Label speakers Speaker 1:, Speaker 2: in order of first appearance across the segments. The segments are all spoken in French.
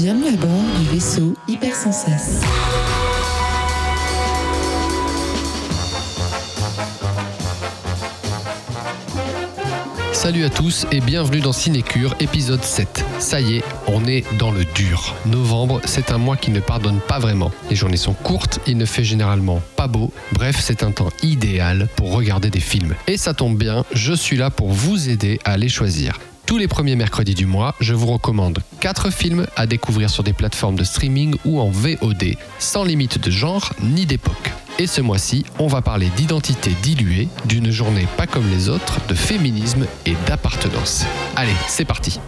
Speaker 1: Bienvenue à bord du vaisseau Hyper sans cesse.
Speaker 2: Salut à tous et bienvenue dans Cinécure, épisode 7. Ça y est, on est dans le dur. Novembre, c'est un mois qui ne pardonne pas vraiment. Les journées sont courtes, il ne fait généralement pas beau. Bref, c'est un temps idéal pour regarder des films. Et ça tombe bien, je suis là pour vous aider à les choisir. Tous les premiers mercredis du mois, je vous recommande 4 films à découvrir sur des plateformes de streaming ou en VOD, sans limite de genre ni d'époque. Et ce mois-ci, on va parler d'identité diluée, d'une journée pas comme les autres, de féminisme et d'appartenance. Allez, c'est parti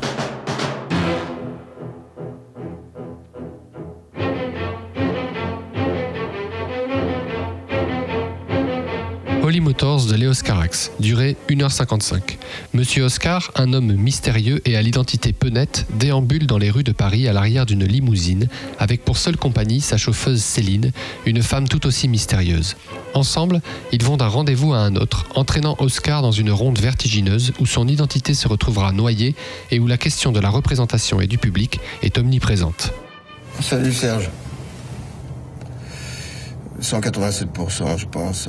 Speaker 2: Holy Motors de Léos Carax, durée 1h55. Monsieur Oscar, un homme mystérieux et à l'identité peu nette, déambule dans les rues de Paris à l'arrière d'une limousine, avec pour seule compagnie sa chauffeuse Céline, une femme tout aussi mystérieuse. Ensemble, ils vont d'un rendez-vous à un autre, entraînant Oscar dans une ronde vertigineuse où son identité se retrouvera noyée et où la question de la représentation et du public est omniprésente.
Speaker 3: Salut Serge. 187%, je pense.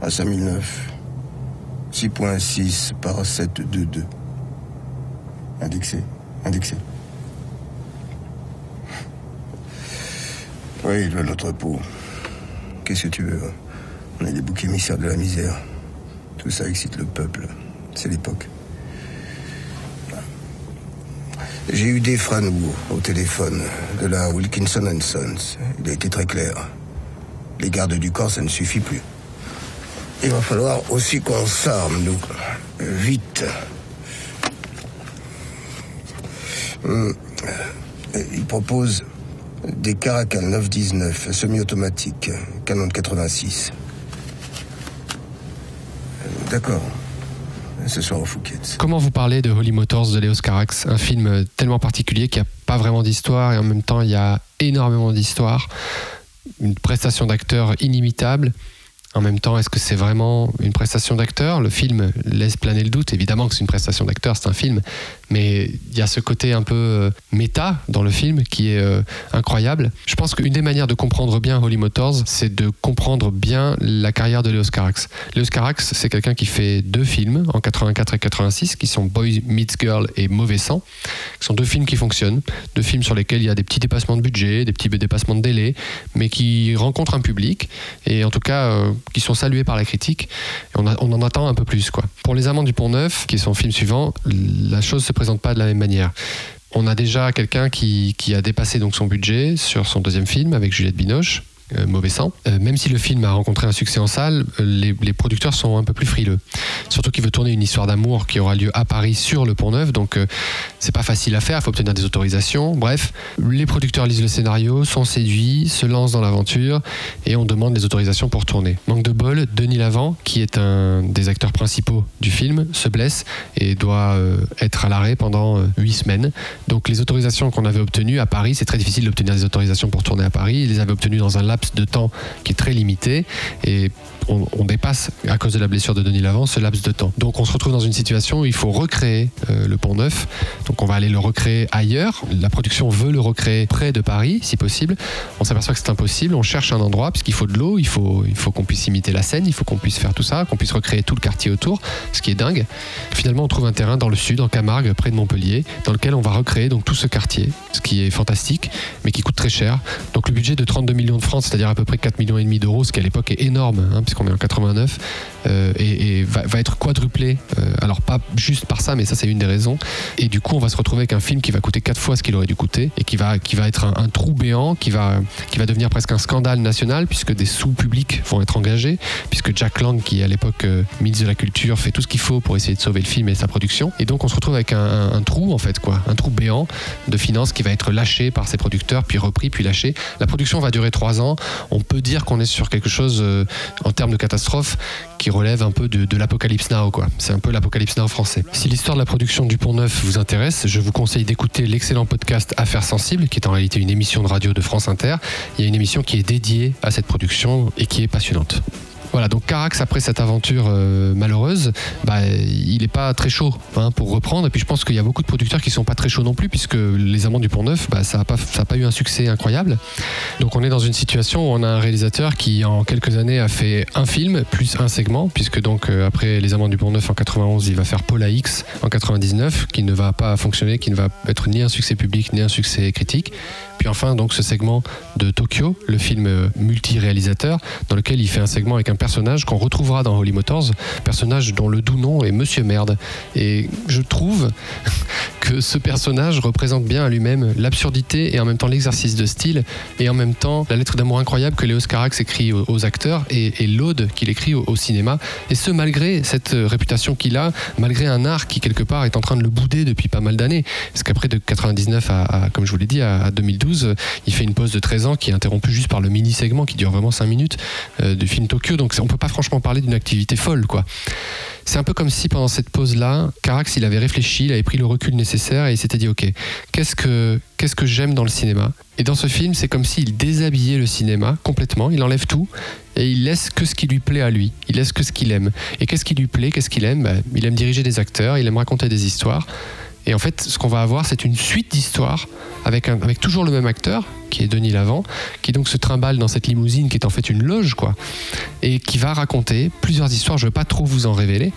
Speaker 3: À 5009. 6.6 par 722. Indexé. Indexé. Oui, de notre peau. Qu'est-ce que tu veux hein? On est des boucs émissaires de la misère. Tout ça excite le peuple. C'est l'époque. J'ai eu des Franour au téléphone de la Wilkinson Sons. Il a été très clair. Les gardes du corps, ça ne suffit plus. Il va falloir aussi qu'on s'arme, nous. Vite. Hum. Il propose des Caracal 919 semi-automatique, canon de 86. D'accord. Ce soir au Fouquet's.
Speaker 2: Comment vous parlez de Holy Motors de Léos Carax Un film tellement particulier qui n'a pas vraiment d'histoire et en même temps il y a énormément d'histoire. Une prestation d'acteur inimitable. En même temps, est-ce que c'est vraiment une prestation d'acteur? Le film laisse planer le doute. Évidemment que c'est une prestation d'acteur, c'est un film. Mais il y a ce côté un peu euh, méta dans le film qui est euh, incroyable. Je pense qu'une des manières de comprendre bien Holy Motors, c'est de comprendre bien la carrière de Léos Carax. Léos Carax, c'est quelqu'un qui fait deux films en 84 et 86, qui sont Boy Meets Girl et Mauvais Sang. Ce sont deux films qui fonctionnent, deux films sur lesquels il y a des petits dépassements de budget, des petits dépassements de délai, mais qui rencontrent un public et en tout cas euh, qui sont salués par la critique. On en attend un peu plus. Quoi. Pour Les Amants du Pont Neuf, qui est son film suivant, la chose se présente pas de la même manière. On a déjà quelqu'un qui, qui a dépassé donc son budget sur son deuxième film avec Juliette Binoche. Euh, Mauvais sang. Euh, même si le film a rencontré un succès en salle, euh, les, les producteurs sont un peu plus frileux. Surtout qu'il veut tourner une histoire d'amour qui aura lieu à Paris sur le Pont Neuf, donc euh, c'est pas facile à faire, il faut obtenir des autorisations. Bref, les producteurs lisent le scénario, sont séduits, se lancent dans l'aventure et on demande les autorisations pour tourner. Manque de bol, Denis Lavant, qui est un des acteurs principaux du film, se blesse et doit euh, être à l'arrêt pendant huit semaines. Donc les autorisations qu'on avait obtenues à Paris, c'est très difficile d'obtenir des autorisations pour tourner à Paris. Ils les avaient obtenues dans un laps de temps qui est très limité et on, dépasse, à cause de la blessure de Denis Lavant, ce laps de temps. Donc on se retrouve dans une situation où il faut recréer euh, le pont neuf. Donc on va aller le recréer ailleurs. La production veut le recréer près de Paris, si possible. On s'aperçoit que c'est impossible. On cherche un endroit, puisqu'il faut de l'eau, il faut, il faut qu'on puisse imiter la Seine, il faut qu'on puisse faire tout ça, qu'on puisse recréer tout le quartier autour, ce qui est dingue. Finalement, on trouve un terrain dans le sud, en Camargue, près de Montpellier, dans lequel on va recréer donc tout ce quartier, ce qui est fantastique, mais qui coûte très cher. Donc le budget de 32 millions de francs, c'est-à-dire à peu près 4 millions et demi d'euros, ce qui à l'époque est énorme, hein, puisqu'on est en 89, euh, et, va, être quadruplé. euh, alors pas juste par ça, mais ça c'est une des raisons. Et du coup, on va se retrouver avec un film qui va coûter quatre fois ce qu'il aurait dû coûter, et qui va, qui va être un, trou béant, qui va, qui va devenir presque un scandale national, puisque des sous publics vont être engagés, puisque Jack Lang, qui à l'époque euh, ministre de la Culture, fait tout ce qu'il faut pour essayer de sauver le film et sa production. Et donc on se retrouve avec un, trou, en fait, quoi, un trou béant de finances qui va être lâché par ses producteurs, puis repris, puis lâché. La production va durer trois ans. On peut dire qu'on est sur quelque chose euh, en termes de catastrophe qui relève un peu de, l'apocalypse now, quoi. C'est un peu l'apocalypse now français. Si l'histoire de la production du Pont Neuf vous intéresse, je vous conseille d'écouter l'excellent podcast Affaires sensibles, qui est en réalité une émission de radio de France Inter. Il y a une émission qui est dédiée à cette production et qui est passionnante. Voilà, donc Carax, après cette aventure euh, malheureuse, bah, il n'est pas très chaud hein, pour reprendre. Et puis je pense qu'il y a beaucoup de producteurs qui sont pas très chauds non plus, puisque Les Amants du Pont Neuf, bah, ça n'a pas, pas eu un succès incroyable. Donc on est dans une situation où on a un réalisateur qui, en quelques années, a fait un film plus un segment, puisque donc euh, après Les Amants du Pont Neuf en 91, il va faire Paula X en 99, qui ne va pas fonctionner, qui ne va être ni un succès public ni un succès critique. Puis enfin, donc ce segment de Tokyo, le film euh, multi-réalisateur, dans lequel il fait un segment avec un personnage qu'on retrouvera dans Holy Motors, personnage dont le doux nom est Monsieur Merde. Et je trouve que ce personnage représente bien à lui-même l'absurdité et en même temps l'exercice de style et en même temps la lettre d'amour incroyable que Léos Carax écrit aux, acteurs et, l'ode qu'il écrit au, cinéma. Et ce, malgré cette réputation qu'il a, malgré un art qui, quelque part, est en train de le bouder depuis pas mal d'années. Parce qu'après, de 99 à, comme je vous l'ai dit, à 2012, il fait une pause de 13 ans qui est interrompue juste par le mini-segment qui dure vraiment 5 minutes euh, du film Tokyo. Donc on peut pas franchement parler d'une activité folle, quoi. C'est un peu comme si pendant cette pause-là, Carax, il avait réfléchi, il avait pris le recul nécessaire et il s'était dit, ok, qu'est-ce que, qu'est-ce que j'aime dans le cinéma? Et dans ce film, c'est comme s'il déshabillait le cinéma complètement, il enlève tout et il laisse que ce qui lui plaît à lui, il laisse que ce qu'il aime. Et qu'est-ce qui lui plaît, qu'est-ce qu'il aime? Bah, Il aime diriger des acteurs, il aime raconter des histoires. Et en fait, ce qu'on va avoir, c'est une suite d'histoires avec, toujours le même acteur, qui est Denis Lavant, qui donc se trimballe dans cette limousine qui est en fait une loge, quoi, et qui va raconter plusieurs histoires. Je ne veux pas trop vous en révéler,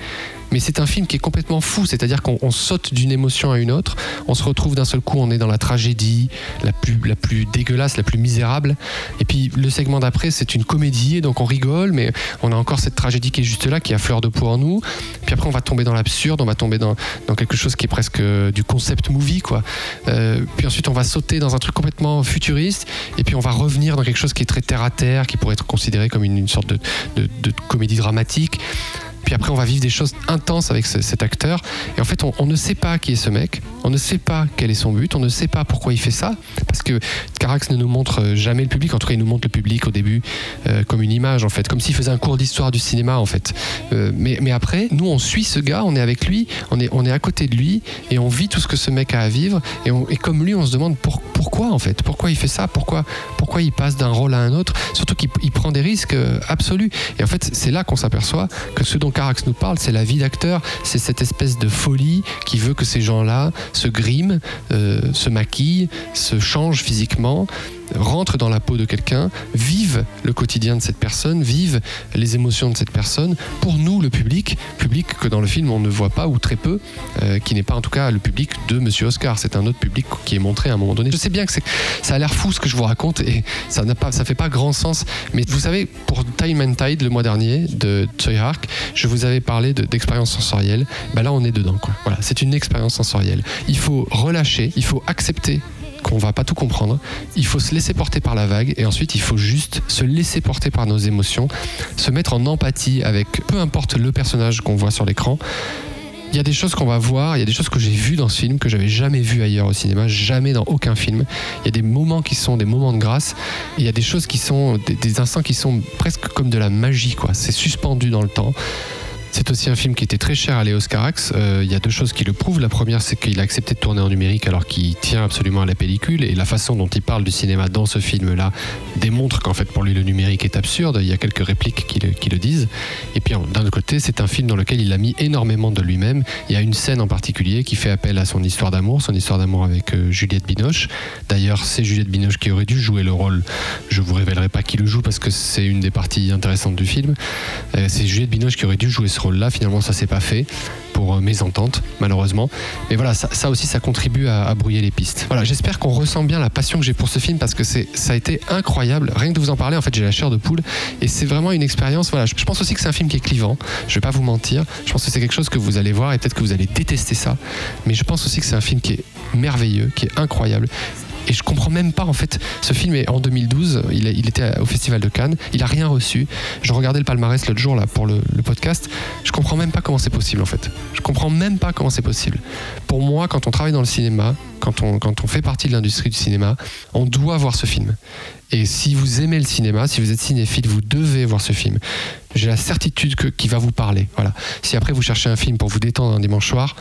Speaker 2: mais c'est un film qui est complètement fou, c'est-à-dire qu'on saute d'une émotion à une autre, on se retrouve d'un seul coup, on est dans la tragédie la plus, la plus dégueulasse, la plus misérable, et puis le segment d'après, c'est une comédie, donc on rigole, mais on a encore cette tragédie qui est juste là, qui a fleur de peau en nous, puis après on va tomber dans l'absurde, on va tomber dans, dans, quelque chose qui est presque euh, du concept movie, quoi. Euh, puis ensuite on va sauter dans un truc complètement futuriste, et puis on va revenir dans quelque chose qui est très terre à terre, qui pourrait être considéré comme une, une sorte de, de, de comédie dramatique. Puis après, on va vivre des choses intenses avec cet acteur. Et en fait, on, ne sait pas qui est ce mec. On ne sait pas quel est son but. On ne sait pas pourquoi il fait ça. Parce que Carax ne nous montre jamais le public. En tout cas, il nous montre le public au début euh, comme une image, en fait. Comme s'il faisait un cours d'histoire du cinéma, en fait. Euh, mais, après, nous, on suit ce gars. On est avec lui. On est, on est à côté de lui. Et on vit tout ce que ce mec a à vivre. Et, comme lui, on se demande pourquoi, en fait. Pourquoi il fait ça? Pourquoi, pourquoi il passe d'un rôle à un autre? Surtout qu'il prend des risques euh, absolus. Et en fait, c'est là qu'on s'aperçoit que ce dont Carax nous parle, c'est la vie d'acteur, c'est cette espèce de folie qui veut que ces gens-là se griment, euh, se maquillent, se changent physiquement rentrent dans la peau de quelqu'un, vivent le quotidien de cette personne, vivent les émotions de cette personne. Pour nous, le public, public que dans le film on ne voit pas ou très peu, euh, qui n'est pas en tout cas le public de Monsieur Oscar. C'est un autre public qui est montré à un moment donné. Je sais bien que ça a l'air fou ce que je vous raconte et ça n'a pas, ça fait pas grand sens. Mais vous savez, pour Time and Tide le mois dernier de Choi Hark, je vous avais parlé d'expérience sensorielle. Ben là, on est dedans. Voilà, c'est une expérience sensorielle. Il faut relâcher, il faut accepter qu'on va pas tout comprendre. Il faut se laisser porter par la vague et ensuite il faut juste se laisser porter par nos émotions, se mettre en empathie avec peu importe le personnage qu'on voit sur l'écran. Il y a des choses qu'on va voir, il y a des choses que j'ai vues dans ce film que j'avais jamais vues ailleurs au cinéma, jamais dans aucun film. Il y a des moments qui sont des moments de grâce, il y a des choses qui sont des, des instants qui sont presque comme de la magie quoi. C'est suspendu dans le temps. C'est aussi un film qui était très cher à Léos Carax. Euh, il y a deux choses qui le prouvent. La première, c'est qu'il a accepté de tourner en numérique alors qu'il tient absolument à la pellicule. Et la façon dont il parle du cinéma dans ce film-là démontre qu'en fait, pour lui, le numérique est absurde. Il y a quelques répliques qui le, disent. Et puis, d'un autre côté, c'est un film dans lequel il a mis énormément de lui-même. Il y a une scène en particulier qui fait appel à son histoire d'amour, son histoire d'amour avec euh, Juliette Binoche. D'ailleurs, c'est Juliette Binoche qui aurait dû jouer le rôle. Je vous révélerai pas qui le joue parce que c'est une des parties intéressantes du film. Euh, c'est Juliette Binoche qui aurait dû jouer ce rôle-là. Finalement, ça s'est pas fait pour euh, mésentente, malheureusement. Mais voilà, ça, aussi, ça contribue à, brouiller les pistes. Voilà, j'espère qu'on ressent bien la passion que j'ai pour ce film parce que c'est, ça a été incroyable. Rien que de vous en parler, en fait, j'ai la chair de poule et c'est vraiment une expérience. Voilà, je, pense aussi que c'est un film qui est clivant. Je vais pas vous mentir. Je pense que c'est quelque chose que vous allez voir et peut-être que vous allez détester ça. Mais je pense aussi que c'est un film qui est merveilleux, qui est incroyable et je comprends même pas en fait. Ce film est en 2012, il, était au Festival de Cannes, il a rien reçu. Je regardais le palmarès l'autre jour là pour le, podcast. Je comprends même pas comment c'est possible en fait. Je comprends même pas comment c'est possible. Pour moi, quand on travaille dans le cinéma, quand on, quand on fait partie de l'industrie du cinéma, on doit voir ce film. Et si vous aimez le cinéma, si vous êtes cinéphile, vous devez voir ce film. J'ai la certitude qu'il va vous parler. Voilà. Si après vous cherchez un film pour vous détendre un dimanche soir,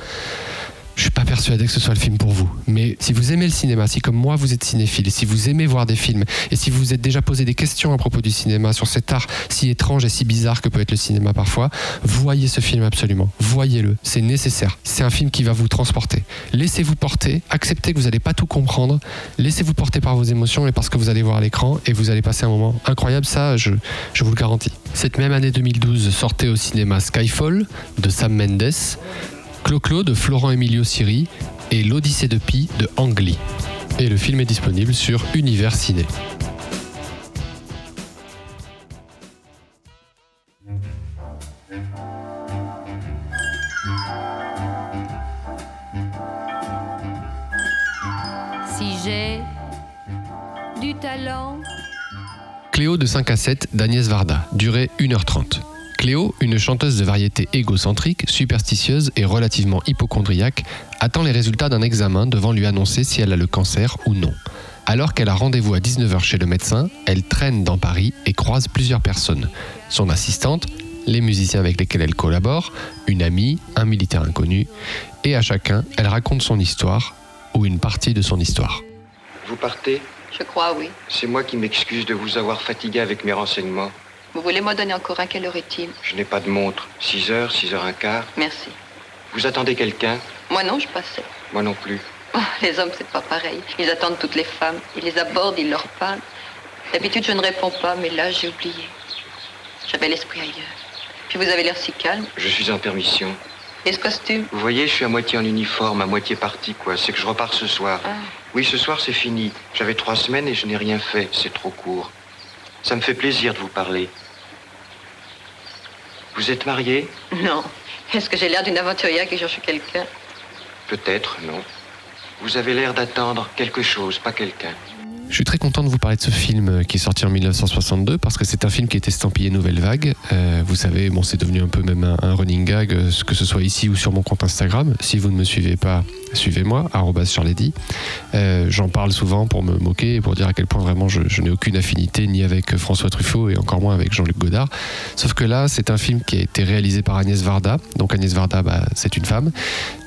Speaker 2: je suis pas persuadé que ce soit le film pour vous. Mais si vous aimez le cinéma, si comme moi vous êtes cinéphile, si vous aimez voir des films, et si vous vous êtes déjà posé des questions à propos du cinéma, sur cet art si étrange et si bizarre que peut être le cinéma parfois, voyez ce film absolument. Voyez-le. C'est nécessaire. C'est un film qui va vous transporter. Laissez-vous porter. Acceptez que vous n'allez pas tout comprendre. Laissez-vous porter par vos émotions et par ce que vous allez voir à l'écran et vous allez passer un moment incroyable. Ça, je, je vous le garantis. Cette même année 2012 sortait au cinéma Skyfall de Sam Mendes. Clo-Clo de Florent Emilio Siri et L'Odyssée de Pi de Ang Lee. Et le film est disponible sur Univers Ciné.
Speaker 4: Si j'ai du talent,
Speaker 2: Cléo de 5 à 7 d'Agnès Varda, durée 1h30. Cléo, une chanteuse de variété égocentrique, superstitieuse et relativement hypochondriaque, attend les résultats d'un examen devant lui annoncer si elle a le cancer ou non. Alors qu'elle a rendez-vous à 19h chez le médecin, elle traîne dans Paris et croise plusieurs personnes. Son assistante, les musiciens avec lesquels elle collabore, une amie, un militaire inconnu, et à chacun, elle raconte son histoire ou une partie de son histoire.
Speaker 5: Vous partez?
Speaker 4: Je crois oui.
Speaker 5: C'est moi qui m'excuse de vous avoir fatigué avec mes renseignements.
Speaker 4: Vous voulez m'en donner encore un Quelle heure est-il?
Speaker 5: Je n'ai pas de montre. 6 heures, 6 heures un quart.
Speaker 4: Merci.
Speaker 5: Vous attendez quelqu'un?
Speaker 4: Moi non, je passais.
Speaker 5: Moi non plus.
Speaker 4: Oh, les hommes, c'est pas pareil. Ils attendent toutes les femmes. Ils les abordent, ils leur parlent. D'habitude, je ne réponds pas, mais là, j'ai oublié. J'avais l'esprit ailleurs. Puis vous avez l'air si calme.
Speaker 5: Je suis en permission.
Speaker 4: Et ce costume?
Speaker 5: Vous voyez, je suis à moitié en uniforme, à moitié parti, quoi. C'est que je repars ce soir.
Speaker 4: Ah.
Speaker 5: Oui, ce soir, c'est fini. J'avais trois semaines et je n'ai rien fait. C'est trop court. Ça me fait plaisir de vous parler. Vous êtes marié
Speaker 4: Non. Est-ce que j'ai l'air d'une aventurière qui cherche quelqu'un?
Speaker 5: Peut-être, non. Vous avez l'air d'attendre quelque chose, pas quelqu'un.
Speaker 2: Je suis très content de vous parler de ce film euh, qui est sorti en 1962 parce que c'est un film qui est estampillé Nouvelle Vague. Euh, vous savez, bon, c'est devenu un peu même un, un running gag, euh, que ce soit ici ou sur mon compte Instagram. Si vous ne me suivez pas, suivez-moi, charledi. Euh, J'en parle souvent pour me moquer et pour dire à quel point vraiment je, je n'ai aucune affinité ni avec François Truffaut et encore moins avec Jean-Luc Godard. Sauf que là, c'est un film qui a été réalisé par Agnès Varda. Donc Agnès Varda, bah, c'est une femme.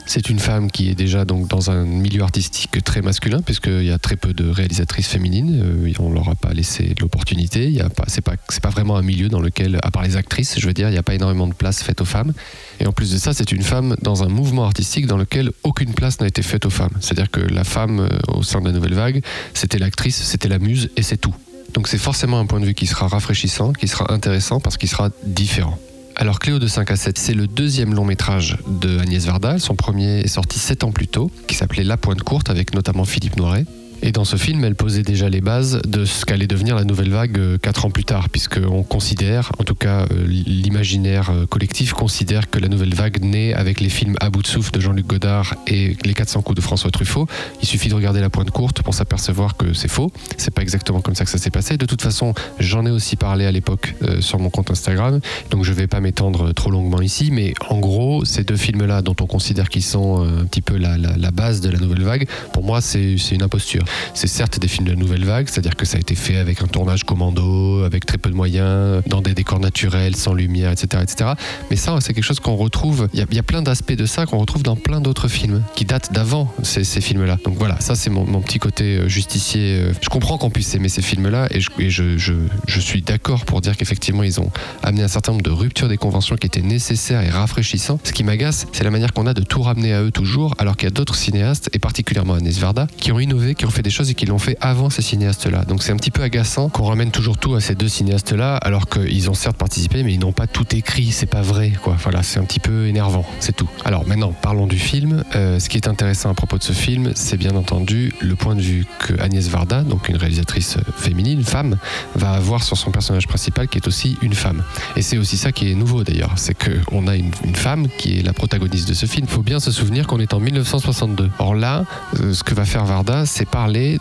Speaker 2: C'est une femme qui est déjà donc dans un milieu artistique très masculin, puisqu'il y a très peu de réalisatrices féminines. Euh, on leur a pas laissé l'opportunité. Il y a pas, c'est pas vraiment un milieu dans lequel, à part les actrices, je veux dire, il n'y a pas énormément de place faite aux femmes. Et en plus de ça, c'est une femme dans un mouvement artistique dans lequel aucune place n'a été faite aux femmes. C'est-à-dire que la femme euh, au sein de la nouvelle vague, c'était l'actrice, c'était la muse, et c'est tout. Donc c'est forcément un point de vue qui sera rafraîchissant, qui sera intéressant parce qu'il sera différent. Alors Cléo de 5 à 7, c'est le deuxième long métrage de Agnès Varda. Son premier est sorti 7 ans plus tôt, qui s'appelait La Pointe Courte, avec notamment Philippe Noiret. Et dans ce film, elle posait déjà les bases de ce qu'allait devenir la nouvelle vague euh, quatre ans plus tard, puisqu'on considère, en tout cas euh, l'imaginaire euh, collectif considère que la nouvelle vague naît avec les films À bout de souffle de Jean-Luc Godard et Les 400 coups de François Truffaut. Il suffit de regarder la pointe courte pour s'apercevoir que c'est faux. C'est pas exactement comme ça que ça s'est passé. De toute façon, j'en ai aussi parlé à l'époque sur mon compte Instagram, donc je vais pas m'étendre trop longuement ici, mais en gros, ces deux films-là, dont on considère qu'ils sont un petit peu la, base de la nouvelle vague, pour moi, c'est une imposture. C'est certes des films de la nouvelle vague, c'est-à-dire que ça a été fait avec un tournage commando, avec très peu de moyens, dans des décors naturels, sans lumière, etc. etc. Mais ça, c'est quelque chose qu'on retrouve. Il y a, plein d'aspects de ça qu'on retrouve dans plein d'autres films qui datent d'avant ces, films-là. Donc voilà, ça, c'est mon, petit côté euh, justicier. Euh, Je comprends qu'on puisse aimer ces films-là et je suis d'accord pour dire qu'effectivement, ils ont amené un certain nombre de ruptures des conventions qui étaient nécessaires et rafraîchissants. Ce qui m'agace, c'est la manière qu'on a de tout ramener à eux toujours, alors qu'il y a d'autres cinéastes, et particulièrement Agnès Varda, qui ont innové, qui ont fait des choses et qui l'ont fait avant ces cinéastes-là. Donc c'est un petit peu agaçant qu'on ramène toujours tout à ces deux cinéastes-là, alors qu'ils ont certes participé, mais ils n'ont pas tout écrit, c'est pas vrai, quoi. Voilà, c'est un petit peu énervant, c'est tout. Alors maintenant, parlons du film. Euh, ce qui est intéressant à propos de ce film, c'est bien entendu le point de vue que Agnès Varda, donc une réalisatrice féminine, femme, va avoir sur son personnage principal qui est aussi une femme. Et c'est aussi ça qui est nouveau d'ailleurs, c'est qu'on a une, femme qui est la protagoniste de ce film. Il faut bien se souvenir qu'on est en 1962. Or là, euh, ce que va faire Varda, c'est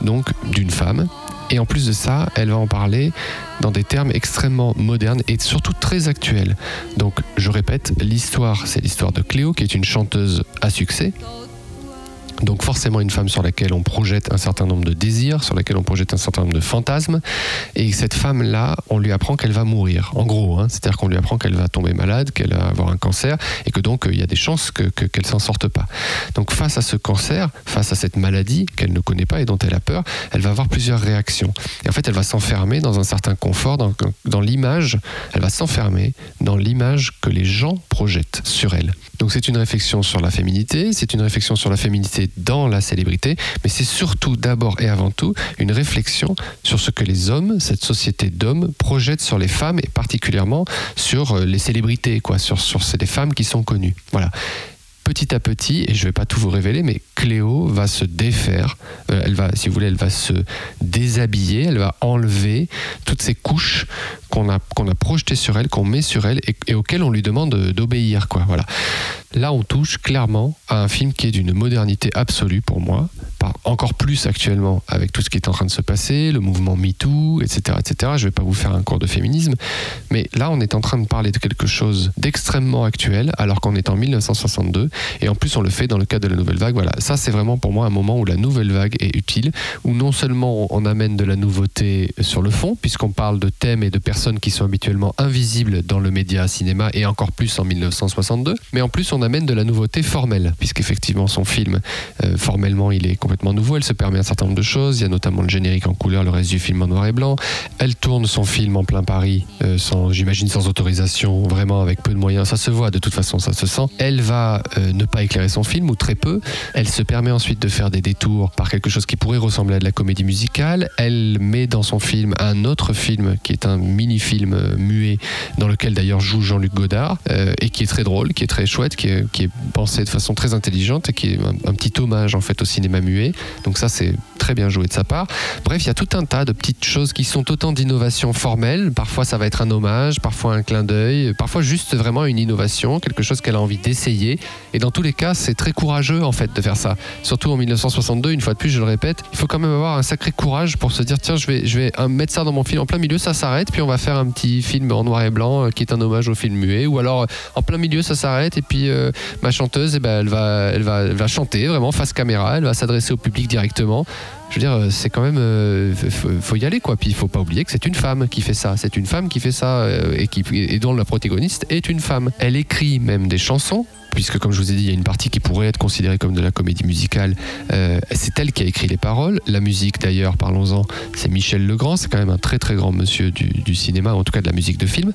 Speaker 2: donc d'une femme. Et en plus de ça, elle va en parler dans des termes extrêmement modernes et surtout très actuels. Donc, je répète, l'histoire, c'est l'histoire de Cléo, qui est une chanteuse à succès, Donc forcément une femme sur laquelle on projette un certain nombre de désirs, sur laquelle on projette un certain nombre de fantasmes. Et cette femme-là, on lui apprend qu'elle va mourir, en gros. Hein. C'est-à-dire qu'on lui apprend qu'elle va tomber malade, qu'elle va avoir un cancer, et que donc il y a des chances qu'elle que, s'en sorte pas. Donc face à ce cancer, face à cette maladie qu'elle ne connaît pas et dont elle a peur, elle va avoir plusieurs réactions. Et en fait, elle va s'enfermer dans un certain confort, dans, dans l'image, elle va s'enfermer dans l'image que les gens projettent sur elle. Donc c'est une réflexion sur la féminité, c'est une réflexion sur la féminité dans la célébrité, mais c'est surtout d'abord et avant tout une réflexion sur ce que les hommes, cette société d'hommes, projettent sur les femmes et particulièrement sur euh, les célébrités, quoi, sur, sur ces femmes qui sont connues. Voilà petit à petit, et je ne vais pas tout vous révéler, mais Cléo va se défaire, euh, elle va, si vous voulez, elle va se déshabiller, elle va enlever toutes ces couches qu'on a, qu'on a projetées sur elle, qu'on met sur elle et, auxquelles on lui demande d'obéir. Quoi, voilà. Là, on touche clairement à un film qui est d'une modernité absolue pour moi, encore plus actuellement avec tout ce qui est en train de se passer, le mouvement MeToo, etc., etc. Je ne vais pas vous faire un cours de féminisme, mais là, on est en train de parler de quelque chose d'extrêmement actuel, alors qu'on est en 1962, et en plus, on le fait dans le cadre de la nouvelle vague. Voilà, ça, c'est vraiment pour moi un moment où la nouvelle vague est utile, où non seulement on amène de la nouveauté sur le fond, puisqu'on parle de thèmes et de qui sont habituellement invisibles dans le média cinéma, et encore plus en 1962, mais en plus, on amène de la nouveauté formelle, puisqu'effectivement son film, euh, formellement, il est complètement nouveau. Elle se permet un certain nombre de choses. Il y a notamment le générique en couleur, le reste du film en noir et blanc. Elle tourne son film en plein Paris, euh, sans, j'imagine sans autorisation, vraiment avec peu de moyens. Ça se voit de toute façon, ça se sent. Elle va euh, ne pas éclairer son film, ou très peu. Elle se permet ensuite de faire des détours par quelque chose qui pourrait ressembler à de la comédie musicale. Elle met dans son film un autre film qui est un mini-film muet, dans lequel d'ailleurs joue Jean-Luc Godard, et qui est très drôle, qui est très chouette, qui est qui pensé de façon très intelligente et qui est un, petit hommage en fait au cinéma muet. Donc ça c'est très bien joué de sa part. Bref, il y a tout un tas de petites choses qui sont autant d'innovations formelles. Parfois ça va être un hommage, parfois un clin d'œil, parfois juste vraiment une innovation, quelque chose qu'elle a envie d'essayer. Et dans tous les cas, c'est très courageux en fait de faire ça. Surtout en 1962, une fois de plus, je le répète, il faut quand même avoir un sacré courage pour se dire tiens, je vais, je vais mettre ça dans mon film en plein milieu, ça s'arrête, puis on va faire un petit film en noir et blanc euh, qui est un hommage au film muet. Ou alors en plein milieu, ça s'arrête et puis euh, ma chanteuse, eh ben, elle, va, elle, va, elle va chanter vraiment face caméra, elle va s'adresser au public directement je veux dire, euh, c'est quand même, euh, faut, y aller quoi. Puis il faut pas oublier que c'est une femme qui fait ça. C'est une femme qui fait ça euh, et qui et dont la protagoniste est une femme. Elle écrit même des chansons puisque comme je vous ai dit, il y a une partie qui pourrait être considérée comme de la comédie musicale. Euh, c'est elle qui a écrit les paroles. La musique, d'ailleurs, parlons-en, c'est Michel Legrand. C'est quand même un très très grand monsieur du, cinéma, en tout cas de la musique de film.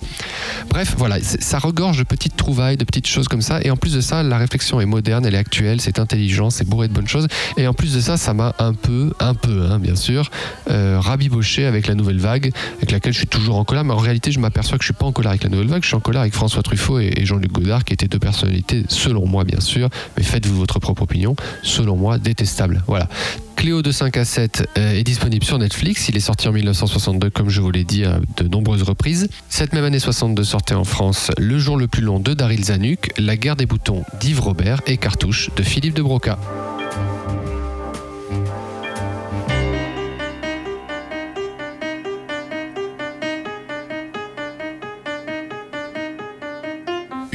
Speaker 2: Bref, voilà, ça regorge de petites trouvailles, de petites choses comme ça. Et en plus de ça, la réflexion est moderne, elle est actuelle, c'est intelligent, c'est bourré de bonnes choses. Et en plus de ça, ça m'a un peu, un peu, hein, bien sûr, euh, rabiboché avec la nouvelle vague, avec laquelle je suis toujours en colère. Mais en réalité, je m'aperçois que je suis pas en colère avec la nouvelle vague. Je suis en colère avec François Truffaut et Jean-Luc Godard, qui étaient deux personnalités selon moi bien sûr, mais faites-vous votre propre opinion, selon moi détestable. Voilà. Cléo de 5 à 7 euh, est disponible sur Netflix. Il est sorti en 1962, comme je vous l'ai dit à de nombreuses reprises. Cette même année 62 sortait en France Le jour le plus long de Daryl Zanuck, La guerre des boutons d'Yves Robert et Cartouche de Philippe de Broca.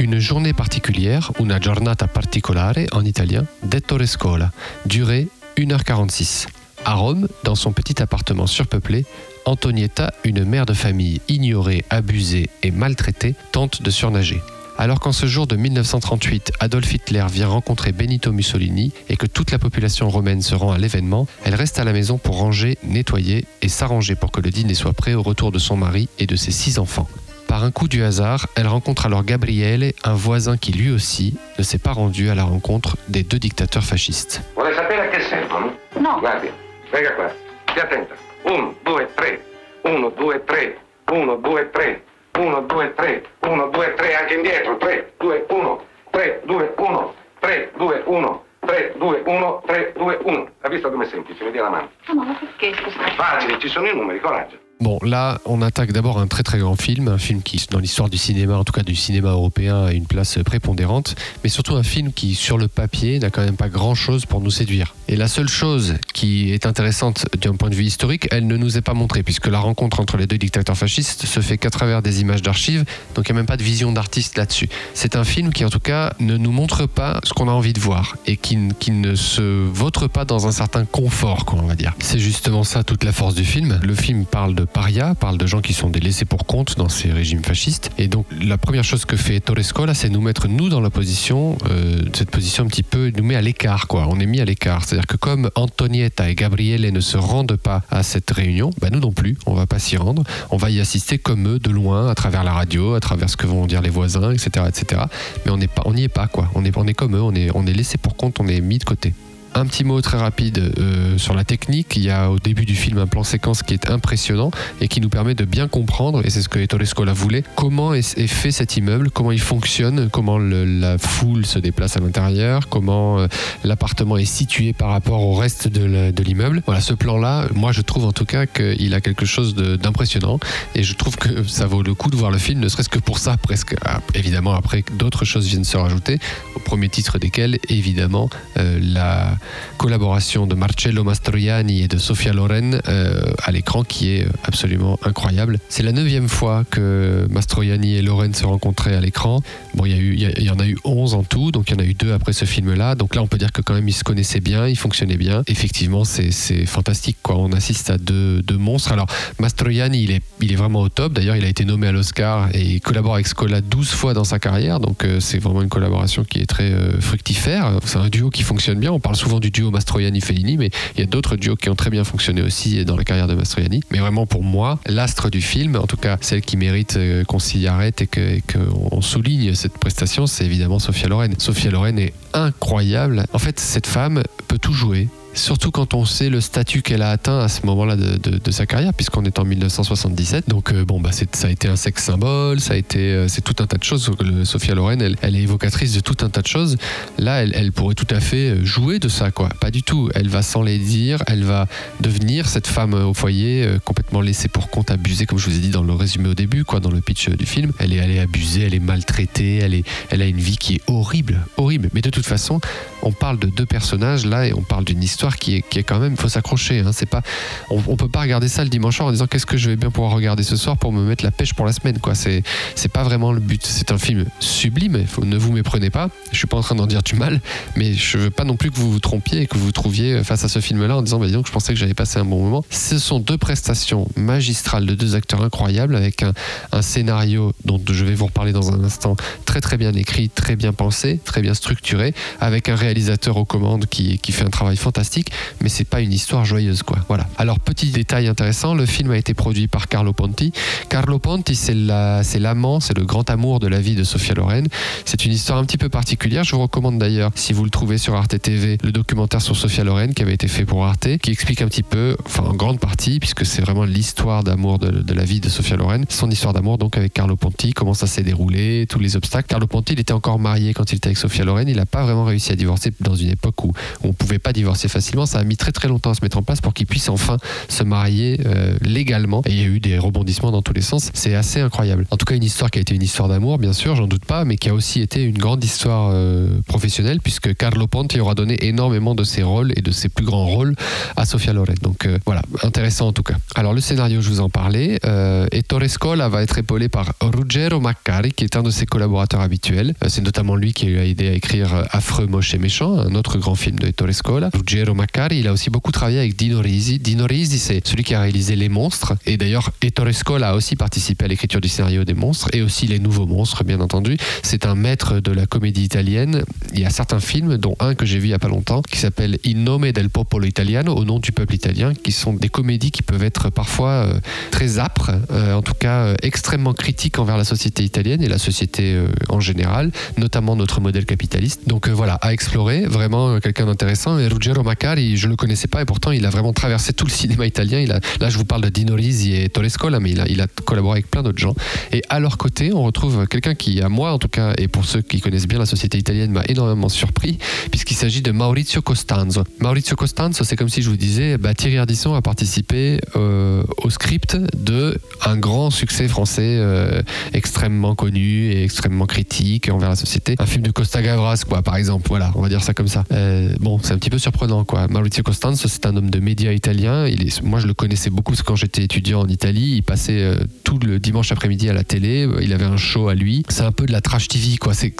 Speaker 2: Une journée particulière, una giornata particolare en italien, detto scola, durée 1h46. À Rome, dans son petit appartement surpeuplé, Antonietta, une mère de famille ignorée, abusée et maltraitée, tente de surnager. Alors qu'en ce jour de 1938, Adolf Hitler vient rencontrer Benito Mussolini et que toute la population romaine se rend à l'événement, elle reste à la maison pour ranger, nettoyer et s'arranger pour que le dîner soit prêt au retour de son mari et de ses six enfants. Par un coup du hasard, elle rencontre alors Gabriele, un voisin qui lui aussi ne s'est pas rendu à la rencontre des deux dictateurs fascistes.
Speaker 6: Vuole sapere a che servono?
Speaker 7: No.
Speaker 6: Guardi, venga qua, stia attenta. 1, 2, 3, 1, 2, 3, 1, 2, 3, 1, 2, 3, 1, 2, 3, anche indietro, 3, 2, 1, 3, 2, 1, 3, 2, 1, 3, 2, 1, 3, 2, 1. Ha visto come è semplice? Vedi la mano.
Speaker 7: No, ma perché, scusate?
Speaker 6: Facile, ci sono i numeri, coraggio.
Speaker 2: Bon, là, on attaque d'abord un très très grand film, un film qui, dans l'histoire du cinéma, en tout cas du cinéma européen, a une place prépondérante, mais surtout un film qui, sur le papier, n'a quand même pas grand chose pour nous séduire. Et la seule chose qui est intéressante d'un point de vue historique, elle ne nous est pas montrée, puisque la rencontre entre les deux dictateurs fascistes se fait qu'à travers des images d'archives, donc il n'y a même pas de vision d'artiste là-dessus. C'est un film qui, en tout cas, ne nous montre pas ce qu'on a envie de voir et qui, qui ne se vautre pas dans un certain confort, quoi, on va dire. C'est justement ça toute la force du film. Le film parle de parias, parle de gens qui sont des laissés pour compte dans ces régimes fascistes. Et donc, la première chose que fait Torrescola, c'est nous mettre, nous, dans la position, euh, cette position un petit peu, nous met à l'écart, quoi. On est mis à l'écart. C'est-à-dire que comme Antonietta et Gabriele ne se rendent pas à cette réunion, bah nous non plus, on va pas s'y rendre. On va y assister comme eux, de loin, à travers la radio, à travers ce que vont dire les voisins, etc., etc. Mais on pas, on n'y est pas, quoi. On est, on est comme eux, on est, on est laissé pour compte, on est mis de côté. Un petit mot très rapide euh, sur la technique. Il y a au début du film un plan séquence qui est impressionnant et qui nous permet de bien comprendre, et c'est ce que Ettore Scola voulait, comment est, fait cet immeuble, comment il fonctionne, comment la foule se déplace à l'intérieur, comment euh, l'appartement est situé par rapport au reste de l'immeuble. Voilà, ce plan-là, moi je trouve en tout cas qu'il a quelque chose d'impressionnant et je trouve que ça vaut le coup de voir le film, ne serait-ce que pour ça, presque. Ah, évidemment, après, d'autres choses viennent se rajouter, au premier titre desquels, évidemment, euh, la collaboration de Marcello Mastroianni et de Sofia Loren euh, à l'écran qui est absolument incroyable. C'est la neuvième fois que Mastroianni et Loren se rencontraient à l'écran. Bon, il y, il y, en a eu 11 en tout, donc il y en a eu deux après ce film-là. Donc là, on peut dire que quand même, ils se connaissaient bien, ils fonctionnaient bien. Effectivement, c'est fantastique. Quoi. On assiste à deux, deux, monstres. Alors, Mastroianni, il est, il est vraiment au top. D'ailleurs, il a été nommé à l'Oscar et il collabore avec Scola 12 fois dans sa carrière. Donc, euh, c'est vraiment une collaboration qui est très euh, fructifère. C'est un duo qui fonctionne bien. On parle souvent du duo Mastroianni-Fellini, mais il y a d'autres duos qui ont très bien fonctionné aussi dans la carrière de Mastroianni. Mais vraiment, pour moi, l'astre du film, en tout cas celle qui mérite euh, qu'on s'y arrête et qu'on souligne cette prestation, c'est évidemment Sophia Loren. Sophia Loren est incroyable. En fait, cette femme peut tout jouer. Surtout quand on sait le statut qu'elle a atteint à ce moment-là de, sa carrière, puisqu'on est en 1977. Donc euh, bon, bah ça a été un sexe symbole, ça a été, euh, c'est tout un tas de choses. Sophia Loren, elle, est évocatrice de tout un tas de choses. Là, elle, pourrait tout à fait euh, jouer de ça, quoi. Pas du tout. Elle va s'en les dire, elle va devenir cette femme au foyer complètement laissée pour compte, abusée, comme je vous ai dit dans le résumé au début, quoi, dans le pitch du film. Elle est, elle est abusée, elle est maltraitée, elle est, elle a une vie qui est horrible, horrible. Mais de toute façon, on parle de deux personnages là et on parle d'une histoire qui est, quand même, faut s'accrocher. Hein, c'est pas, on, on, peut pas regarder ça le dimanche soir en disant qu'est-ce que je vais bien pouvoir regarder ce soir pour me mettre la pêche pour la semaine. Quoi, c'est, pas vraiment le but. C'est un film sublime. Ne vous méprenez pas. Je suis pas en train d'en dire du mal, mais je veux pas non plus que vous vous trompiez et que vous vous trouviez face à ce film-là en disant bah disons que je pensais que j'avais passé un bon moment. Ce sont deux prestations magistrales de deux acteurs incroyables avec un, scénario dont je vais vous reparler dans un instant très très bien écrit, très bien pensé, très bien structuré, avec un réalisateur aux commandes qui fait un travail fantastique mais c'est pas une histoire joyeuse, quoi. Voilà. Alors, petit détail intéressant, le film a été produit par Carlo Ponti. Carlo Ponti, c'est l'amant, c'est le grand amour de la vie de Sofia Loren. C'est une histoire un petit peu particulière. Je vous recommande d'ailleurs, si vous le trouvez sur Arte TV, le documentaire sur Sofia Loren qui avait été fait pour Arte, qui explique un petit peu, enfin en grande partie, puisque c'est vraiment l'histoire d'amour de, la vie de Sofia Loren, son histoire d'amour donc avec Carlo Ponti, comment ça s'est déroulé, tous les obstacles. Carlo Ponti, il était encore marié quand il était avec Sofia Loren. Il n'a pas vraiment réussi à divorcer dans une époque où on ne pouvait pas divorcer facilement ça a mis très très longtemps à se mettre en place pour qu'ils puissent enfin se marier euh, légalement. Et il y a eu des rebondissements dans tous les sens. C'est assez incroyable. En tout cas, une histoire qui a été une histoire d'amour, bien sûr, j'en doute pas, mais qui a aussi été une grande histoire euh, professionnelle, puisque Carlo Ponti aura donné énormément de ses rôles et de ses plus grands rôles à Sofia Loren. Donc euh, voilà, intéressant en tout cas. Alors le scénario, je vous en parlais, euh, et Torrescola va être épaulé par Ruggero Maccari, qui est un de ses collaborateurs habituels. C'est notamment lui qui a aidé à écrire Affreux, moche et méchant, un autre grand film de Torrescola. Ruggero Maccari, il a aussi beaucoup travaillé avec Dino Risi. Dino Risi, c'est celui qui a réalisé Les Monstres. Et d'ailleurs, Ettore Scola a aussi participé à l'écriture du scénario des Monstres et aussi Les Nouveaux Monstres, bien entendu. C'est un maître de la comédie italienne. Il y a certains films, dont un que j'ai vu il n'y a pas longtemps, qui s'appelle In nome del popolo italiano, au nom du peuple italien, qui sont des comédies qui peuvent être parfois euh, très âpres, euh, en tout cas euh, extrêmement critiques envers la société italienne et la société en général, notamment notre modèle capitaliste. Donc voilà, à explorer, vraiment quelqu'un d'intéressant. Et Ruggero Macari Je le connaissais pas et pourtant il a vraiment traversé tout le cinéma italien. Là, je vous parle de Dino Risi et Torescola, mais il a, il a collaboré avec plein d'autres gens. Et à leur côté, on retrouve quelqu'un qui, à moi en tout cas, et pour ceux qui connaissent bien la société italienne, m'a énormément surpris, puisqu'il s'agit de Maurizio Costanzo. Maurizio Costanzo, c'est comme si je vous disais, bah, Thierry Ardisson a participé euh, au script de un grand succès français euh, extrêmement connu et extrêmement critique envers la société. Un film de Costa Gavras, quoi, par exemple. Voilà, on va dire ça comme ça. Euh, bon, c'est un petit peu surprenant, quoi. Maurizio Costanzo, c'est un homme de médias italien. Moi, je le connaissais beaucoup parce que quand j'étais étudiant en Italie, il passait euh, tout le dimanche après-midi à la télé. Il avait un show à lui. C'est un peu de la trash TV, quoi. C'est,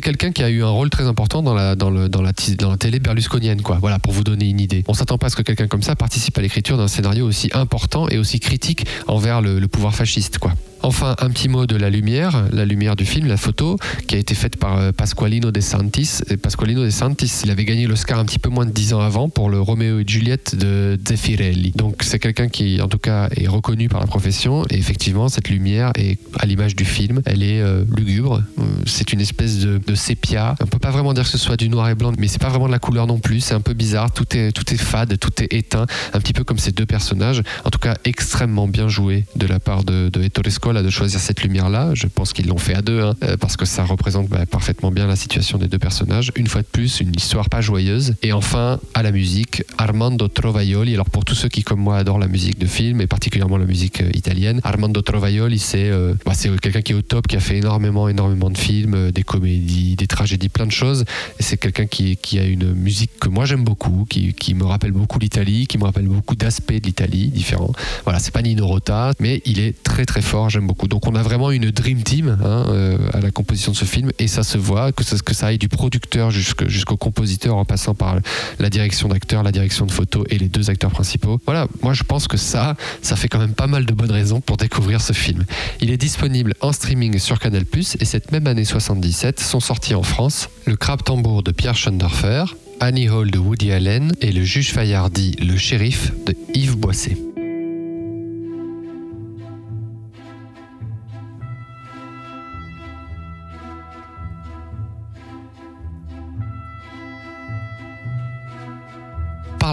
Speaker 2: quelqu'un qui a eu un rôle très important dans la télé berlusconienne, quoi. Voilà, pour vous donner une idée. On s'attend pas à ce que quelqu'un comme ça participe à l'écriture d'un scénario aussi important et aussi critique envers le, le pouvoir fasciste, quoi. Enfin, un petit mot de la lumière, la lumière du film, la photo, qui a été faite par euh, Pasqualino De Santis. Et Pasqualino De Santis, il avait gagné l'Oscar un petit peu moins de dix ans avant pour le Roméo et Juliette de Zeffirelli. Donc c'est quelqu'un qui, en tout cas, est reconnu par la profession. Et effectivement, cette lumière est à l'image du film, elle est euh, lugubre. Euh, C'est une espèce de, de sépia. On peut pas vraiment dire que ce soit du noir et blanc, mais c'est pas vraiment de la couleur non plus. C'est un peu bizarre. Tout est, tout est fade, tout est éteint, un petit peu comme ces deux personnages. En tout cas, extrêmement bien joué de la part de, de Ettore Scola de choisir cette lumière-là. Je pense qu'ils l'ont fait à deux, hein, euh, parce que ça représente bah, parfaitement bien la situation des deux personnages. Une fois de plus, une histoire pas joyeuse. Et enfin, à la musique, Armando Trovaioli. Alors pour tous ceux qui, comme moi, adorent la musique de film, et particulièrement la musique euh, italienne, Armando Trovaioli, c'est euh, bah, c'est quelqu'un qui est au top, qui a fait énormément, énormément de films, des comédies, des tragédies, plein de choses. Et c'est quelqu'un qui, qui a une musique que moi j'aime beaucoup, qui, qui me rappelle beaucoup l'Italie, qui me rappelle beaucoup d'aspects de l'Italie différents. Voilà, c'est pas Nino Rota, mais il est très très fort, j'aime Donc on a vraiment une dream team hein, euh, à la composition de ce film et ça se voit que ça, que ça aille du producteur jusqu'au compositeur en passant par la direction d'acteur, la direction de photo et les deux acteurs principaux. Voilà, moi je pense que ça, ça fait quand même pas mal de bonnes raisons pour découvrir ce film. Il est disponible en streaming sur Canal+, et cette même année 77 sont sortis en France Le Crabe Tambour de Pierre Schoendorfer, Annie Hall de Woody Allen et Le Juge Fayardi, Le Shérif de Yves Boisset.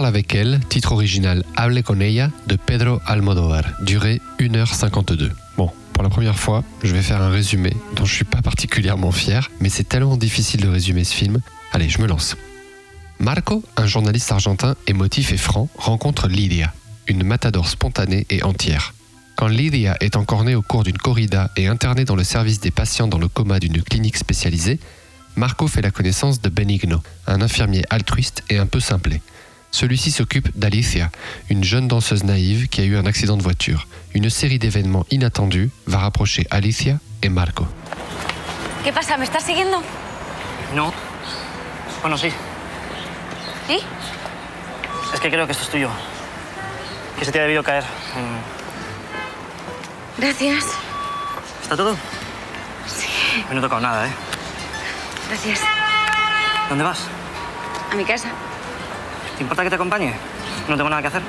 Speaker 2: Avec elle, titre original Hable con ella de Pedro Almodóvar, durée 1h52. Bon, pour la première fois, je vais faire un résumé dont je suis pas particulièrement fier, mais c'est tellement difficile de résumer ce film. Allez, je me lance. Marco, un journaliste argentin émotif et franc, rencontre Lydia, une matador spontanée et entière. Quand Lydia est encore née au cours d'une corrida et internée dans le service des patients dans le coma d'une clinique spécialisée, Marco fait la connaissance de Benigno, un infirmier altruiste et un peu simplé. Celui-ci s'occupe d'Alicia, une jeune danseuse naïve qui a eu un accident de voiture. Une série d'événements inattendus va rapprocher Alicia et Marco.
Speaker 7: ¿Qué pasa? ¿Me estás siguiendo?
Speaker 8: No. Bueno, sí.
Speaker 7: ¿Sí?
Speaker 8: Es que creo que esto es tuyo. Que se te ha debido caer. en-
Speaker 7: Gracias.
Speaker 8: ¿Está todo? Sí. No he tocado nada, ¿eh?
Speaker 7: Gracias.
Speaker 8: ¿Dónde vas?
Speaker 7: A mi casa.
Speaker 8: ¿Te importa que te acompañe? No tengo nada que hacer.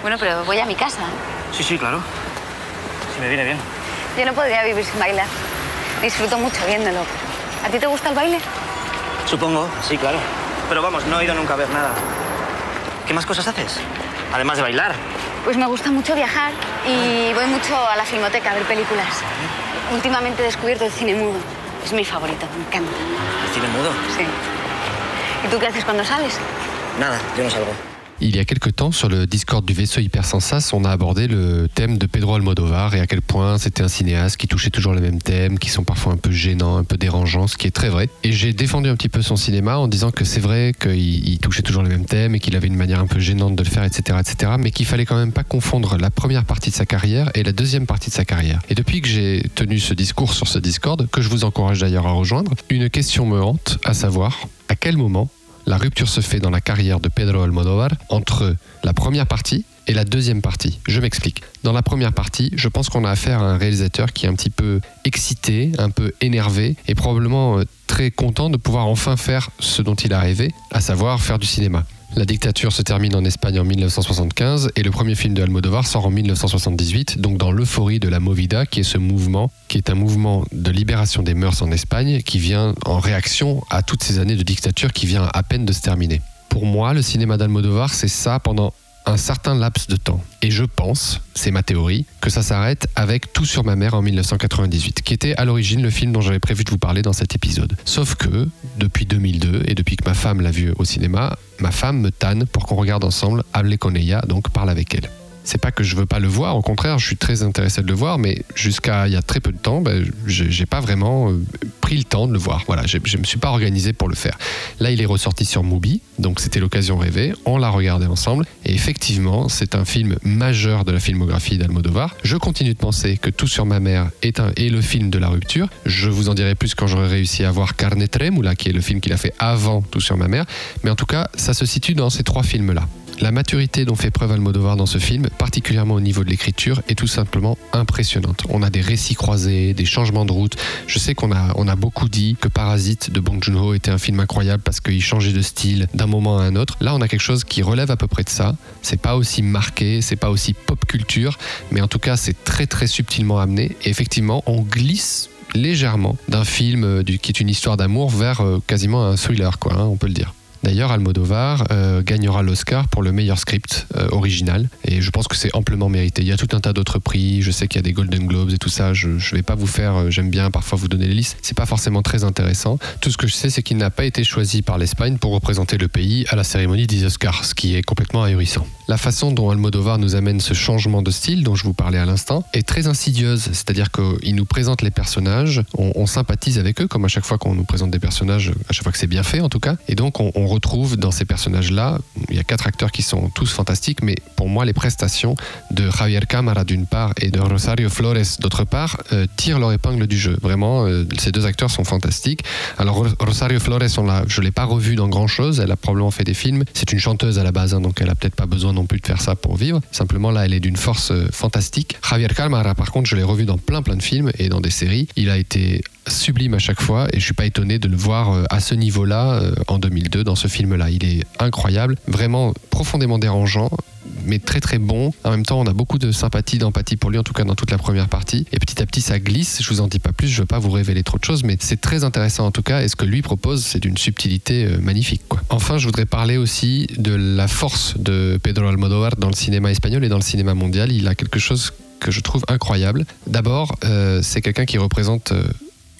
Speaker 7: Bueno, pero voy a mi casa.
Speaker 8: Sí, sí, claro. Si me viene bien.
Speaker 7: Yo no podría vivir sin bailar. Disfruto mucho viéndolo. ¿A ti te gusta el baile?
Speaker 8: Supongo, sí, claro. Pero vamos, no he ido nunca a ver nada. ¿Qué más cosas haces? Además de bailar.
Speaker 7: Pues me gusta mucho viajar y voy mucho a la filmoteca a ver películas. Últimamente he descubierto el cine mudo. Es mi favorito, me encanta.
Speaker 8: ¿El cine mudo?
Speaker 7: Sí. ¿Y tú qué haces cuando sales?
Speaker 2: Il y a quelque temps, sur le Discord du vaisseau Hypersensas, on a abordé le thème de Pedro Almodovar et à quel point c'était un cinéaste qui touchait toujours les mêmes thèmes, qui sont parfois un peu gênants, un peu dérangeants, ce qui est très vrai. Et j'ai défendu un petit peu son cinéma en disant que c'est vrai qu'il il touchait toujours les mêmes thèmes et qu'il avait une manière un peu gênante de le faire, etc., etc., mais qu'il fallait quand même pas confondre la première partie de sa carrière et la deuxième partie de sa carrière. Et depuis que j'ai tenu ce discours sur ce Discord, que je vous encourage d'ailleurs à rejoindre, une question me hante, à savoir à quel moment la rupture se fait dans la carrière de Pedro Almodovar entre la première partie et la deuxième partie. Je m'explique. Dans la première partie, je pense qu'on a affaire à un réalisateur qui est un petit peu excité, un peu énervé et probablement euh, très content de pouvoir enfin faire ce dont il a rêvé, à savoir faire du cinéma. La dictature se termine en Espagne en 1975 et le premier film de Almodovar sort en 1978, donc dans l'euphorie de la Movida, qui est ce mouvement, qui est un mouvement de libération des mœurs en Espagne, qui vient en réaction à toutes ces années de dictature qui vient à peine de se terminer. Pour moi, le cinéma d'Almodovar, c'est ça pendant un certain laps de temps. Et je pense, c'est ma théorie, que ça s'arrête avec Tout sur ma mère en 1998, qui était à l'origine le film dont j'avais prévu de vous parler dans cet épisode. Sauf que, depuis 2002, et depuis que ma femme l'a vu au cinéma, ma femme me tanne pour qu'on regarde ensemble Hable con ella, donc parle avec elle c'est pas que je veux pas le voir, au contraire, je suis très intéressé de le voir, mais jusqu'à il y a très peu de temps, ben, j'ai pas vraiment euh, pris le temps de le voir. Voilà, je, me suis pas organisé pour le faire. Là, il est ressorti sur Mubi, donc c'était l'occasion rêvée. On l'a regardé ensemble, et effectivement, c'est un film majeur de la filmographie d'Almodovar. Je continue de penser que Tout sur ma mère est le film de la rupture. Je vous en dirai plus quand j'aurai réussi à voir Carne Tremula, qui est le film qu'il a fait avant Tout sur ma mère. Mais en tout cas, ça se situe dans ces trois films-là. La maturité dont fait preuve Almodovar dans ce film, particulièrement au niveau de l'écriture, est tout simplement impressionnante. On a des récits croisés, des changements de route. Je sais qu'on a, on a beaucoup dit que Parasite de Bong Joon-ho était un film incroyable parce qu'il changeait de style d'un moment à un autre. Là, on a quelque chose qui relève à peu près de ça. C'est pas aussi marqué, c'est pas aussi pop culture, mais en tout cas, c'est très très subtilement amené. Et effectivement, on glisse légèrement d'un film euh, qui est une histoire d'amour vers euh, quasiment un thriller, quoi, hein, on peut le dire. D'ailleurs, Almodovar euh, gagnera l'Oscar pour le meilleur script euh, original et je pense que c'est amplement mérité. Il y a tout un tas d'autres prix, je sais qu'il y a des Golden Globes et tout ça, je ne vais pas vous faire, euh, j'aime bien parfois vous donner les listes, c'est pas forcément très intéressant. Tout ce que je sais, c'est qu'il n'a pas été choisi par l'Espagne pour représenter le pays à la cérémonie des Oscars, ce qui est complètement ahurissant. La façon dont Almodovar nous amène ce changement de style dont je vous parlais à l'instant est très insidieuse, c'est-à-dire qu'il nous présente les personnages, on, sympathise avec eux, comme à chaque fois qu'on nous présente des personnages, à chaque fois que c'est bien fait en tout cas, et donc on retrouve dans ces personnages-là, il y a quatre acteurs qui sont tous fantastiques, mais pour moi, les prestations de Javier Cámara d'une part et de Rosario Flores d'autre part euh, tirent leur épingle du jeu. Vraiment, euh, ces deux acteurs sont fantastiques. Alors Rosario Flores, je l'ai pas revue dans grand-chose, elle a probablement fait des films. C'est une chanteuse à la base, hein, donc elle a peut-être pas besoin plus de faire ça pour vivre. Simplement là, elle est d'une force euh, fantastique. Javier Cámara, par contre, je l'ai revu dans plein plein de films et dans des séries. Il a été sublime à chaque fois et je suis pas étonné de le voir euh, à ce niveau-là euh, en 2002 dans ce film-là. Il est incroyable, vraiment profondément dérangeant mais très très bon. En même temps, on a beaucoup de sympathie, d'empathie pour lui, en tout cas dans toute la première partie. Et petit à petit, ça glisse. Je vous en dis pas plus, je veux pas vous révéler trop de choses, mais c'est très intéressant en tout cas. Et ce que lui propose, c'est d'une subtilité euh, magnifique. Enfin, je voudrais parler aussi de la force de Pedro Almodóvar dans le cinéma espagnol et dans le cinéma mondial. Il a quelque chose que je trouve incroyable. D'abord, c'est quelqu'un qui représente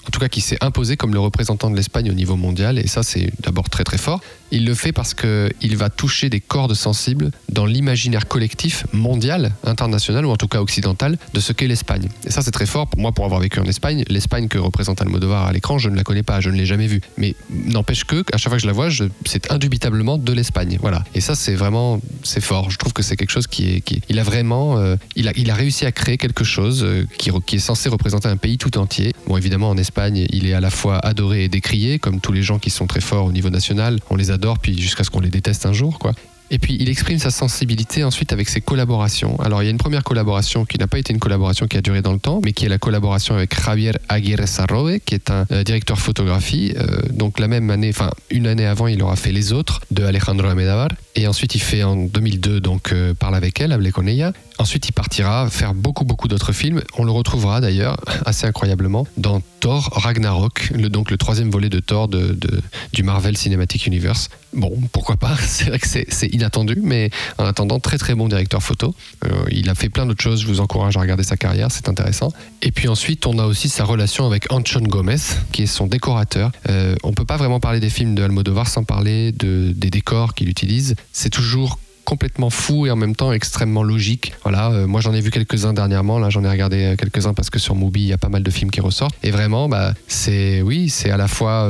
Speaker 2: en tout cas qui s'est imposé comme le représentant de l'Espagne au niveau mondial, et ça c'est d'abord très très fort. Il le fait parce qu'il va toucher des cordes sensibles dans l'imaginaire collectif mondial, international ou en tout cas occidental de ce qu'est l'Espagne. Et ça c'est très fort pour moi pour avoir vécu en Espagne. L'Espagne que représente Almodovar à l'écran, je ne la connais pas, je ne l'ai jamais vue. Mais n'empêche que, à chaque fois que je la vois, c'est indubitablement de l'Espagne. Voilà. Et ça c'est vraiment, c'est fort. Je trouve que c'est quelque chose qui est, qui, il a vraiment, euh, il, a, il a réussi à créer quelque chose euh, qui, qui est censé représenter un pays tout entier. Bon évidemment en Espagne, il est à la fois adoré et décrié, comme tous les gens qui sont très forts au niveau national. On les adore, puis jusqu'à ce qu'on les déteste un jour, quoi. Et puis il exprime sa sensibilité ensuite avec ses collaborations. Alors il y a une première collaboration qui n'a pas été une collaboration qui a duré dans le temps, mais qui est la collaboration avec Javier Aguirre Sarrobe, qui est un euh, directeur photographie. Euh, donc la même année, enfin une année avant, il aura fait Les Autres de Alejandro Amenábar. Et ensuite il fait en 2002 donc euh, Parle avec elle, Hable con ella. Ensuite, il partira faire beaucoup, beaucoup d'autres films. On le retrouvera d'ailleurs, assez incroyablement, dans Thor Ragnarok, le, donc le troisième volet de Thor du Marvel Cinematic Universe. Bon, pourquoi pas? C'est vrai que c'est inattendu, mais en attendant, très très bon directeur photo. Euh, il a fait plein d'autres choses, je vous encourage à regarder sa carrière, c'est intéressant. Et puis ensuite, on a aussi sa relation avec Anchon Gomez, qui est son décorateur. Euh, on peut pas vraiment parler des films de Almodovar sans parler de, des décors qu'il utilise. C'est toujours complètement fou et en même temps extrêmement logique. Voilà, euh, moi j'en ai vu quelques-uns dernièrement, là j'en ai regardé euh, quelques-uns parce que sur Mubi il y a pas mal de films qui ressortent. Et vraiment, bah, c'est oui, c'est à la fois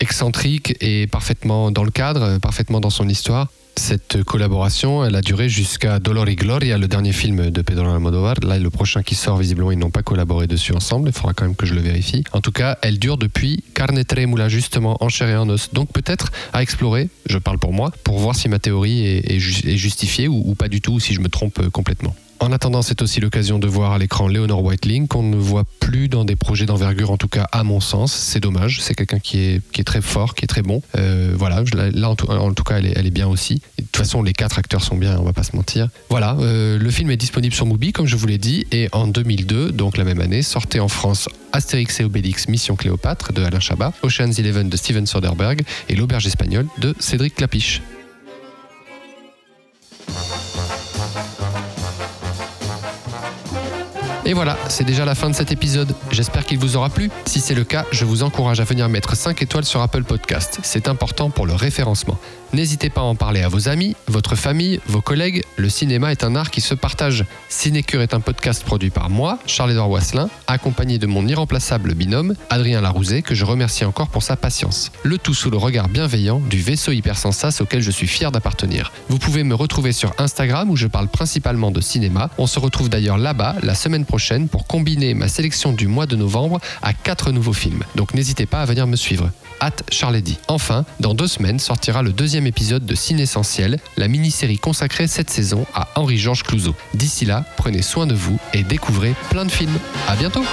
Speaker 2: excentrique et parfaitement dans le cadre, parfaitement dans son histoire. Cette collaboration, elle a duré jusqu'à Dolor y Gloria, le dernier film de Pedro Almodovar. Là, le prochain qui sort, visiblement, ils n'ont pas collaboré dessus ensemble. Il faudra quand même que je le vérifie. En tout cas, elle dure depuis Carne Tremula, justement, en chair et en os. Donc peut-être à explorer, je parle pour moi, pour voir si ma théorie est, justifiée ou, pas du tout, ou si je me trompe euh, complètement. En attendant, c'est aussi l'occasion de voir à l'écran Leonore Whiteling, qu'on ne voit plus dans des projets d'envergure, en tout cas à mon sens. C'est dommage, c'est quelqu'un qui est, qui est très fort, qui est très bon. Euh, voilà, là en tout, cas, elle est, elle est bien aussi. de toute façon, les quatre acteurs sont bien, on va pas se mentir. Voilà, euh, le film est disponible sur Mubi, comme je vous l'ai dit, et en 2002, donc la même année, sortait en France Astérix et Obélix Mission Cléopâtre de Alain Chabat, Ocean's Eleven de Steven Soderbergh et L'Auberge espagnole de Cédric Clapiche. Et voilà, c'est déjà la fin de cet épisode. J'espère qu'il vous aura plu. Si c'est le cas, je vous encourage à venir mettre 5 étoiles sur Apple Podcast. C'est important pour le référencement. N'hésitez pas à en parler à vos amis, votre famille, vos collègues. Le cinéma est un art qui se partage. Cinécure est un podcast produit par moi, Charles-Édouard Wasselin, accompagné de mon irremplaçable binôme, Adrien Larouzet, que je remercie encore pour sa patience. Le tout sous le regard bienveillant du vaisseau hypersensas auquel je suis fier d'appartenir. Vous pouvez me retrouver sur Instagram où je parle principalement de cinéma. On se retrouve d'ailleurs là-bas la semaine prochaine pour combiner ma sélection du mois de novembre à quatre nouveaux films. Donc n'hésitez pas à venir me suivre. Hâte Charledy. Enfin, dans deux semaines sortira le deuxième épisode de Ciné Essentiel, la mini-série consacrée cette saison à Henri-Georges Clouzot. D'ici là, prenez soin de vous et découvrez plein de films. À bientôt!